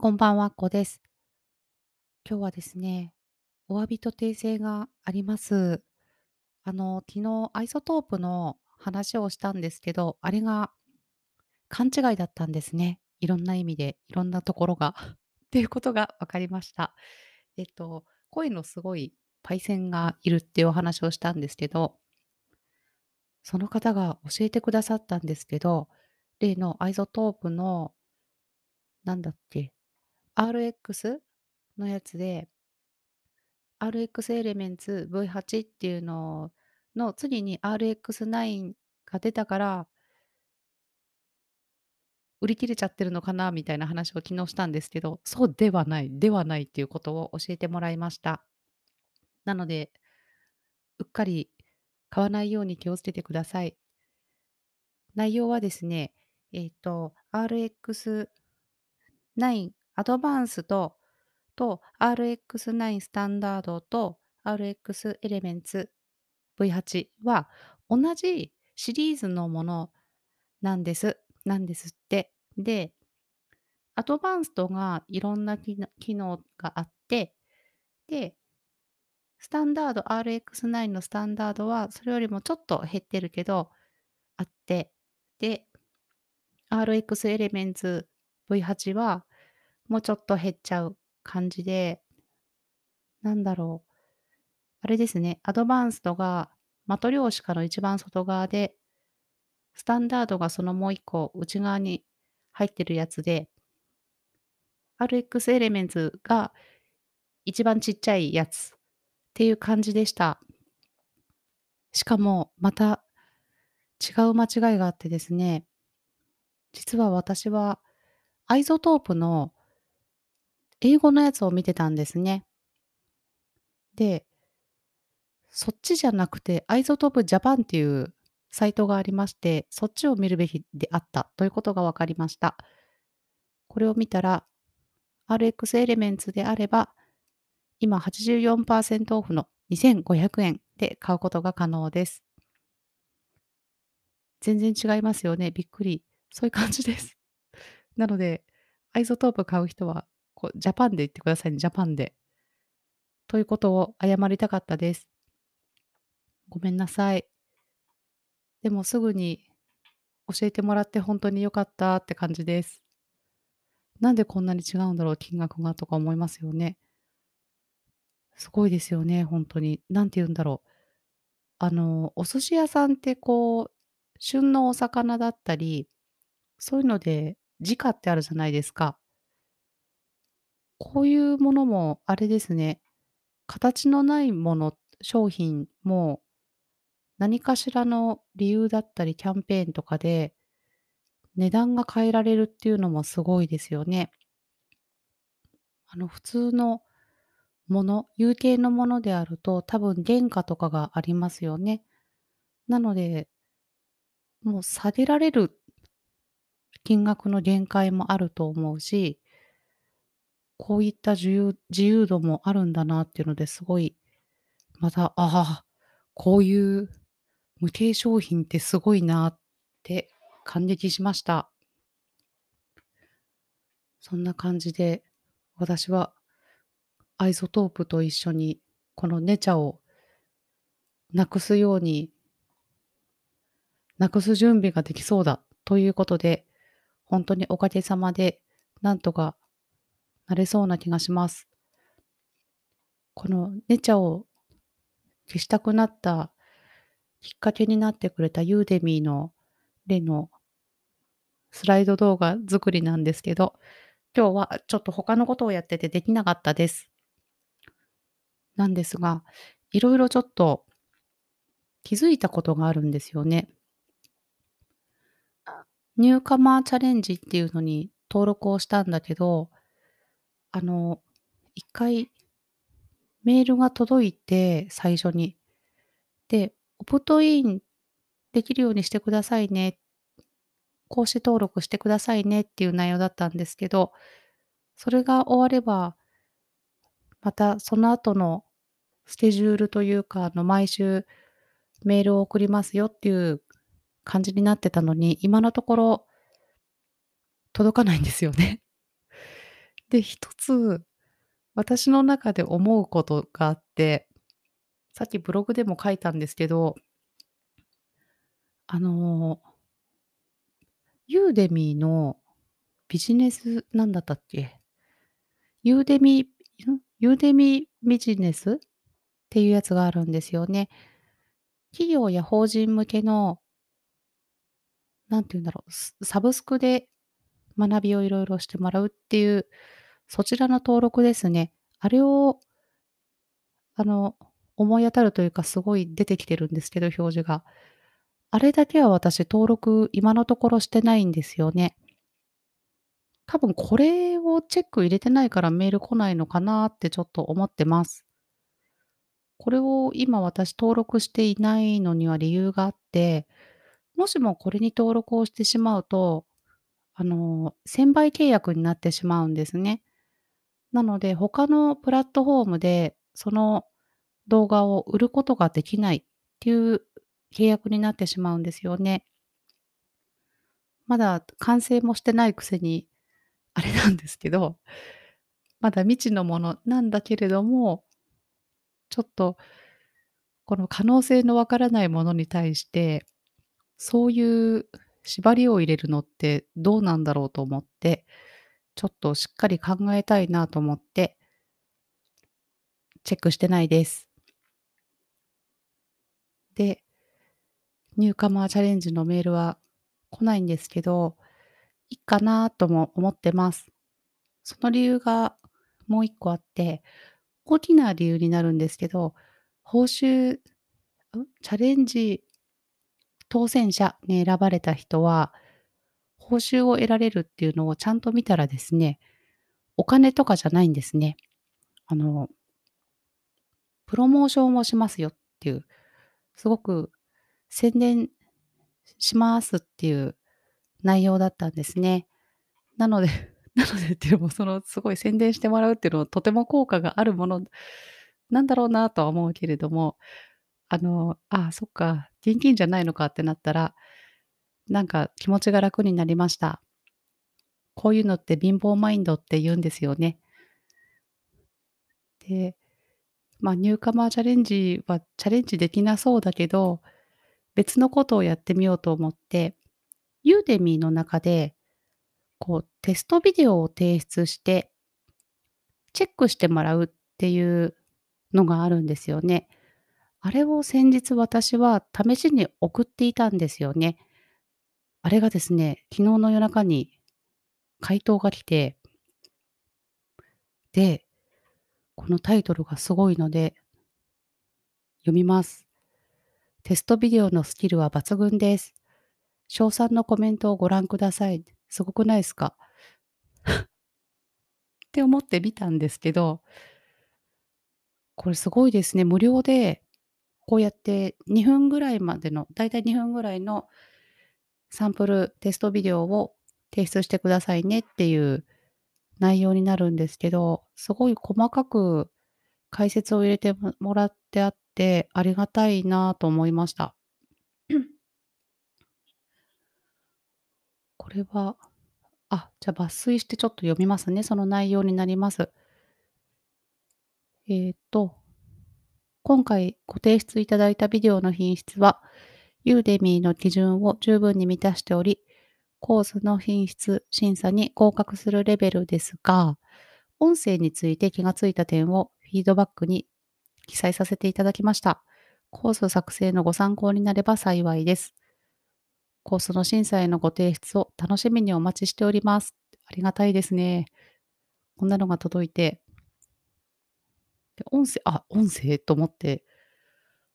こんばんは、こです。今日はですね、お詫びと訂正があります。あの、昨日アイソトープの話をしたんですけど、あれが勘違いだったんですね。いろんな意味で、いろんなところが っていうことが分かりました。えっと、声のすごいパイセンがいるっていうお話をしたんですけど、その方が教えてくださったんですけど、例のアイソトープの、なんだっけ、RX のやつで、RX エレメンツ V8 っていうのの次に RX9 が出たから売り切れちゃってるのかなみたいな話を昨日したんですけど、そうではない、ではないっていうことを教えてもらいました。なので、うっかり買わないように気をつけてください。内容はですね、えっ、と、RX9 アドバンスとと RX9 スタンダードと RX エレメンツ V8 は同じシリーズのものなんです。なんですって。で、アドバンストがいろんな機能があって、で、スタンダード、RX9 のスタンダードはそれよりもちょっと減ってるけど、あって、で、RX エレメンツ V8 はもうちょっと減っちゃう感じで、なんだろう。あれですね、アドバンストが的量子から一番外側で、スタンダードがそのもう一個内側に入ってるやつで、RX エレメンツが一番ちっちゃいやつっていう感じでした。しかも、また違う間違いがあってですね、実は私は iZotope の英語のやつを見てたんですね。で、そっちじゃなくて、 iZotope Japan っていうサイトがありまして、そっちを見るべきであったということが分かりました。これを見たら、RX エレメンツであれば、今84%オフの2500円で買うことが可能です。全然違いますよね。びっくり。そういう感じです。なので、 iZotope 買う人はこうジャパンで言ってくださいね、ジャパンで。ということを謝りたかったです。ごめんなさい。でもすぐに教えてもらって本当に良かったって感じです。なんでこんなに違うんだろう、金額がとか思いますよね。すごいですよね、本当に。なんて言うんだろう。あの、お寿司屋さんってこう、旬のお魚だったり、そういうので時価ってあるじゃないですか。こういうものもあれですね、形のないもの、商品も、何かしらの理由だったりキャンペーンとかで、値段が変えられるっていうのもすごいですよね。あの、普通のもの、有形のものであると、多分原価とかがありますよね。なので、もう下げられる金額の限界もあると思うしこういった自由自由度もあるんだなっていうのですごい、また、ああ、こういう無形商品ってすごいなって感激しました。そんな感じで、私はアイソトープと一緒にこのネチャをなくすように、なくす準備ができそうだということで、本当におかげさまで、なんとかなれそうな気がします。このネチャを消したくなったきっかけになってくれたユーデミーの例のスライド動画作りなんですけど、今日はちょっと他のことをやっててできなかったです。なんですが、いろいろちょっと気づいたことがあるんですよね。ニューカマーチャレンジっていうのに登録をしたんだけど、あの、一回メールが届いて、最初に。で、オプトインできるようにしてくださいね。講師登録してくださいねっていう内容だったんですけど、それが終われば、またその後のスケジュールというか、あの、毎週メールを送りますよっていう感じになってたのに、今のところ届かないんですよね。で、一つ、私の中で思うことがあって、さっきブログでも書いたんですけどあのユーデミーのビジネスなんだったっけ？ユーデミん？ユーデミービジネスっていうやつがあるんですよね。企業や法人向けのなんて言うんだろう、サブスクで学びをいろいろしてもらうっていう、そちらの登録ですね。あれをあの、思い当たるというか、すごい出てきてるんですけど、表示が。あれだけは私登録、今のところしてないんですよね。多分これをチェック入れてないからメール来ないのかなってちょっと思ってます。これを今私登録していないのには理由があって、もしもこれに登録をしてしまうと、あの、専売契約になってしまうんですね。なので、他のプラットフォームで、その動画を売ることができないっていう契約になってしまうんですよね。まだ完成もしてないくせに、あれなんですけど、まだ未知のものなんだけれども、ちょっと、この可能性のわからないものに対して、そういう縛りを入れるのってどうなんだろうと思って、ちょっとしっかり考えたいなと思ってチェックしてないです。で、ニューカマーチャレンジのメールは来ないんですけど、いっかなとも思ってます。その理由がもう一個あって、大きな理由になるんですけど、報酬？チャレンジ当選者に選ばれた人は、報酬を得られるっていうのをちゃんと見たらですね、お金とかじゃないんですね。あのプロモーションをしますよっていう、すごく宣伝しますっていう内容だったんですね。なので なのでっていうのもそのすごい宣伝してもらうっていうのはとても効果があるものなんだろうなとは思うけれども、あの、ああ、そっか、現金じゃないのかってなったら、なんか気持ちが楽になりました。こういうのって貧乏マインドって言うんですよね。で、まあ、ニューカマーチャレンジはチャレンジできなそうだけど、別のことをやってみようと思って、ユーデミーの中で、こうテストビデオを提出してチェックしてもらうっていうのがあるんですよね。あれを先日私は試しに送っていたんですよね。あれがですね、昨日の夜中に回答が来てで、このタイトルがすごいので読みます。テストビデオのスキルは抜群です。賞賛のコメントをご覧ください。すごくないですか？って思ってみたんですけどこれすごいですね。無料で、こうやって2分ぐらいまでの、だいたい2分ぐらいのサンプルテストビデオを提出してくださいねっていう内容になるんですけど、すごい細かく解説を入れてももらってあって、ありがたいなと思いました。これは、あ、じゃ抜粋してちょっと読みますね。その内容になります。えっと、今回ご提出いただいたビデオの品質は、ユーデミーの基準を十分に満たしており、コースの品質審査に合格するレベルですが、音声について気がついた点をフィードバックに記載させていただきました。コース作成のご参考になれば幸いです。コースの審査へのご提出を楽しみにお待ちしております。ありがたいですね。こんなのが届いて、音声あ、音声と思って、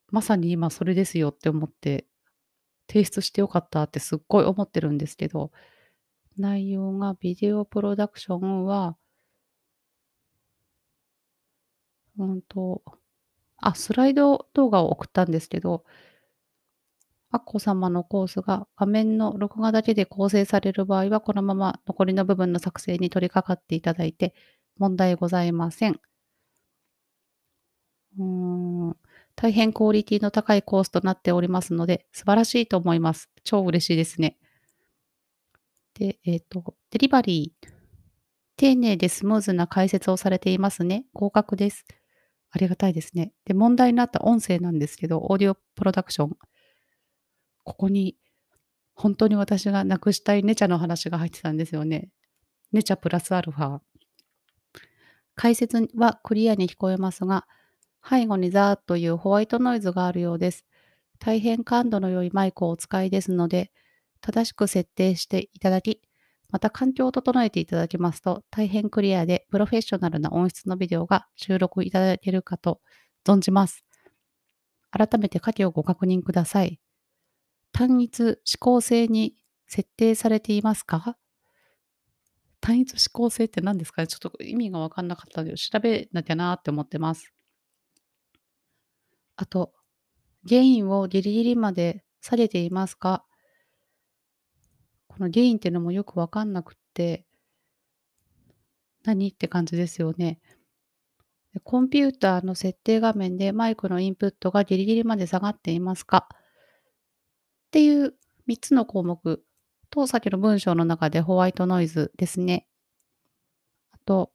まさに今それですよって思って、提出して良かったってすっごい思ってるんですけど、内容がビデオプロダクションはうんと、あ、スライド動画を送ったんですけどアッコ様のコースが画面の録画だけで構成される場合は、このまま残りの部分の作成に取り掛かっていただいて問題ございません。うん、大変クオリティの高いコースとなっておりますので、素晴らしいと思います。超嬉しいですね。で、えっと、デリバリー丁寧でスムーズな解説をされていますね。合格です。ありがたいですね。で、問題になった音声なんですけど、オーディオプロダクション。ここに、本当に私がなくしたいネチャの話が入ってたんですよね。ネチャプラスアルファ。解説はクリアに聞こえますが、背後にザーというホワイトノイズがあるようです。大変感度の良いマイクをお使いですので、正しく設定していただき、また環境を整えていただきますと、大変クリアでプロフェッショナルな音質のビデオが収録いただけるかと存じます。改めて下記をご確認ください。単一指向性に設定されていますか？単一指向性って何ですかね？ちょっと意味がわかんなかったので調べなきゃなって思ってます。あと、ゲインをギリギリまで下げていますか？このゲインっていうのもよくわかんなくって、何って感じですよね。コンピューターの設定画面でマイクのインプットがギリギリまで下がっていますか？っていう3つの項目と、先の文章の中でホワイトノイズですね。あと、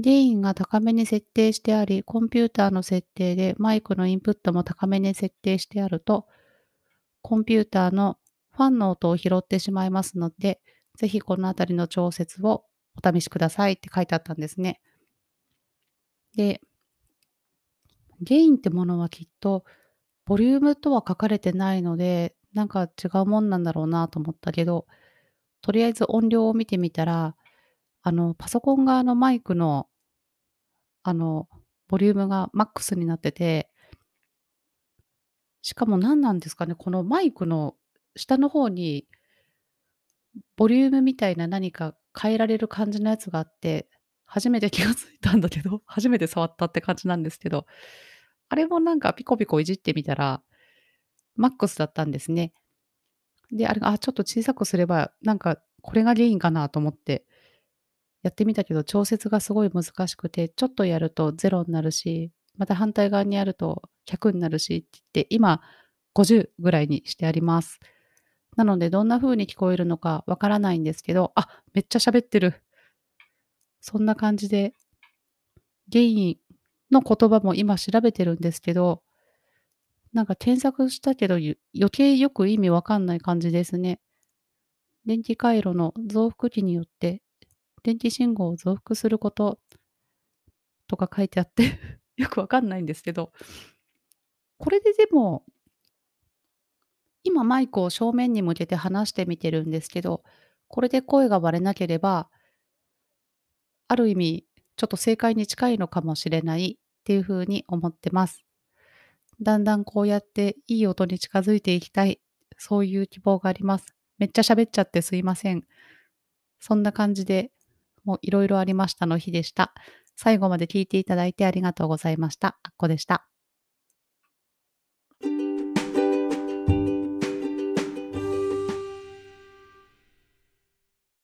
ゲインが高めに設定してあり、コンピューターの設定でマイクのインプットも高めに設定してあると、コンピューターのファンの音を拾ってしまいますので、ぜひこのあたりの調節をお試しくださいって書いてあったんですね。で、ゲインってものはきっと、ボリュームとは書かれてないので、なんか違うもんなんだろうなと思ったけど、とりあえず音量を見てみたら、あの、パソコン側のマイクの、あの、ボリュームがマックスになってて、しかも何なんですかね、このマイクの下の方に、ボリュームみたいな何か変えられる感じのやつがあって、初めて気がついたんだけど、初めて触ったって感じなんですけど、あれもなんかピコピコいじってみたら、マックスだったんですね。で、あれが、あ、ちょっと小さくすれば、なんかこれが原因かなと思ってやってみたけど、調節がすごい難しくて、ちょっとやると0になるし、また反対側にやると100になるしって言って、今50ぐらいにしてあります。なので、どんな風に聞こえるのかわからないんですけど、あ、めっちゃ喋ってる。そんな感じで、原因の言葉も今調べてるんですけど、なんか検索したけど、余計よく意味わかんない感じですね。電気回路の増幅器によって電気信号を増幅することとか書いてあって よくわかんないんですけど、これででも、今マイクを正面に向けて話してみてるんですけど、これで声が割れなければ、ある意味、ちょっと正解に近いのかもしれないっていうふうに思ってます。だんだんこうやっていい音に近づいていきたい。そういう希望があります。めっちゃ喋っちゃってすいません。そんな感じで、もういろいろありましたの日でした。最後まで聞いていただいてありがとうございました。あっこでした。